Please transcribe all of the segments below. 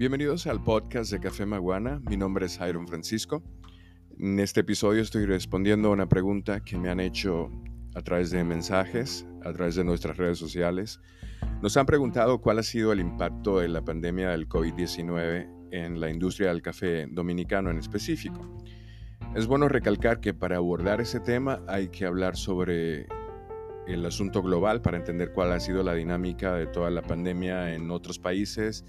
Bienvenidos al podcast de Café Maguana. Mi nombre es Iron Francisco. En este episodio estoy respondiendo a una pregunta que me han hecho a través de mensajes, a través de nuestras redes sociales. Nos han preguntado cuál ha sido el impacto de la pandemia del COVID-19 en la industria del café dominicano en específico. Es bueno recalcar que para abordar ese tema hay que hablar sobre el asunto global para entender cuál ha sido la dinámica de toda la pandemia en otros países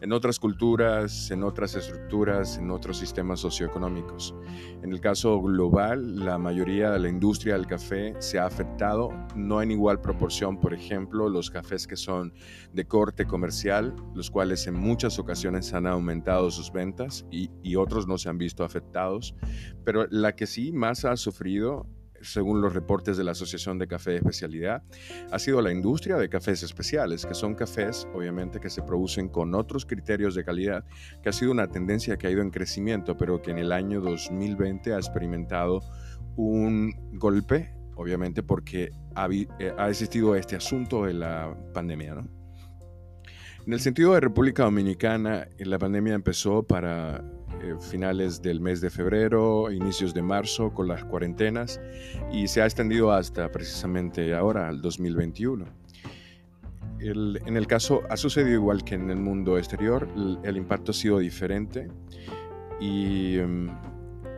en otras culturas, en otras estructuras, en otros sistemas socioeconómicos. En el caso global, la mayoría de la industria del café se ha afectado, no en igual proporción, por ejemplo, los cafés que son de corte comercial, los cuales en muchas ocasiones han aumentado sus ventas y, otros no se han visto afectados, pero la que sí más ha sufrido según los reportes de la Asociación de Café de Especialidad, ha sido la industria de cafés especiales, que son cafés, obviamente, que se producen con otros criterios de calidad, que ha sido una tendencia que ha ido en crecimiento, pero que en el año 2020 ha experimentado un golpe, obviamente, porque ha, eh, ha existido este asunto de la pandemia, ¿no? En el sentido de República Dominicana, la pandemia empezó para eh, finales del mes de febrero, inicios de marzo con las cuarentenas y se ha extendido hasta precisamente ahora, al 2021. en el caso, ha sucedido igual que en el mundo exterior, el, impacto ha sido diferente y em,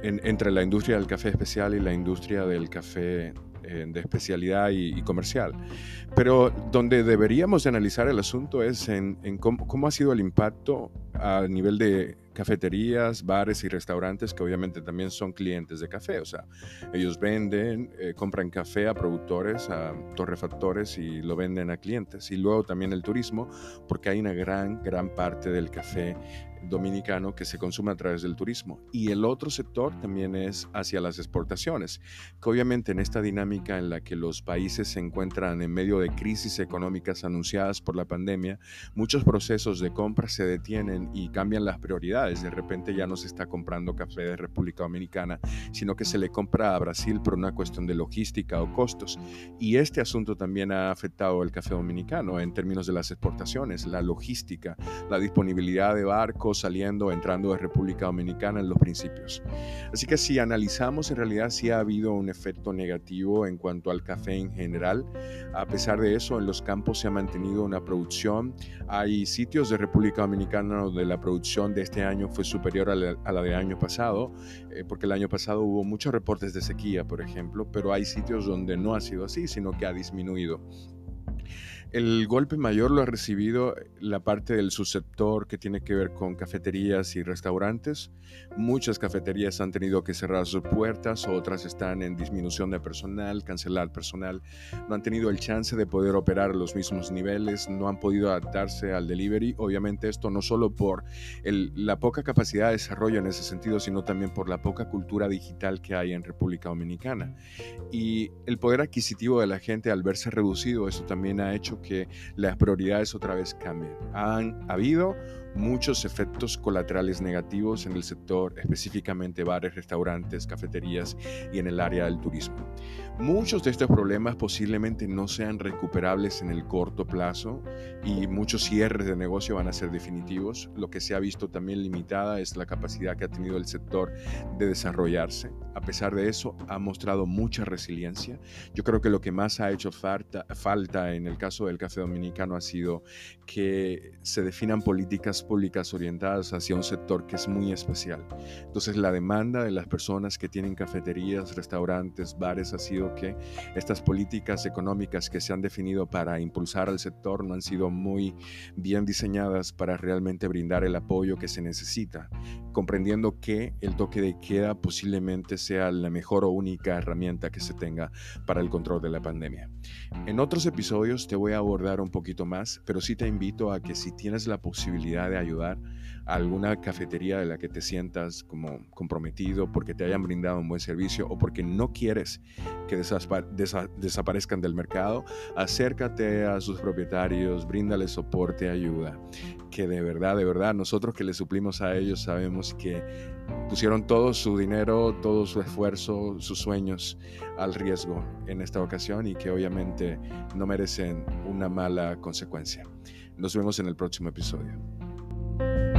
entre la industria del café especial y la industria del café eh, de especialidad y, comercial. Pero donde deberíamos analizar el asunto es en, cómo, ha sido el impacto a nivel de cafeterías, bares y restaurantes que obviamente también son clientes de café. O sea, ellos venden, eh, compran café a productores, a torrefactores y lo venden a clientes. Y luego también el turismo, porque hay una gran, gran parte del café dominicano que se consume a través del turismo. Y el otro sector también es hacia las exportaciones, que obviamente en esta dinámica en la que los países se encuentran en medio de crisis económicas anunciadas por la pandemia, muchos procesos de compra se detienen y cambian las prioridades. De repente ya no se está comprando café de República Dominicana, sino que se le compra a Brasil por una cuestión de logística o costos. Y este asunto también ha afectado el café dominicano en términos de las exportaciones, la logística, la disponibilidad de barcos, saliendo, entrando de República Dominicana en los principios. Así que si analizamos, en realidad sí ha habido un efecto negativo en cuanto al café en general. A pesar de eso, en los campos se ha mantenido una producción. Hay sitios de República Dominicana donde la producción de este año fue superior a la, del año pasado, eh, porque el año pasado hubo muchos reportes de sequía, por ejemplo, pero hay sitios donde no ha sido así, sino que ha disminuido. El golpe mayor lo ha recibido la parte del subsector que tiene que ver con cafeterías y restaurantes. Muchas cafeterías han tenido que cerrar sus puertas, otras están en disminución de personal, cancelar personal. No han tenido el chance de poder operar a los mismos niveles, no han podido adaptarse al delivery. Obviamente esto no solo por la poca capacidad de desarrollo en ese sentido, sino también por la poca cultura digital que hay en República Dominicana. Y el poder adquisitivo de la gente al verse reducido, eso también ha hecho que las prioridades otra vez cambien. Han habido muchos efectos colaterales negativos en el sector, específicamente bares, restaurantes, cafeterías y en el área del turismo. Muchos de estos problemas posiblemente no sean recuperables en el corto plazo y muchos cierres de negocio van a ser definitivos. Lo que se ha visto también limitada es la capacidad que ha tenido el sector de desarrollarse. A pesar de eso, ha mostrado mucha resiliencia. Yo creo que lo que más ha hecho falta, falta en el caso del café dominicano ha sido que se definan políticas públicas orientadas hacia un sector que es muy especial. Entonces la demanda de las personas que tienen cafeterías, restaurantes, bares ha sido que estas políticas económicas que se han definido para impulsar al sector no han sido muy bien diseñadas para realmente brindar el apoyo que se necesita, comprendiendo que el toque de queda posiblemente sea la mejor o única herramienta que se tenga para el control de la pandemia. En otros episodios te voy a abordar un poquito más, pero sí te invito a que si tienes la posibilidad de ayudar a alguna cafetería de la que te sientas como comprometido porque te hayan brindado un buen servicio o porque no quieres que desaparezcan del mercado, acércate a sus propietarios, bríndales soporte, ayuda, que de verdad, de verdad, nosotros que le suplimos a ellos sabemos que pusieron todo su dinero, todo su esfuerzo, sus sueños al riesgo en esta ocasión y que obviamente no merecen una mala consecuencia. Nos vemos en el próximo episodio. thank you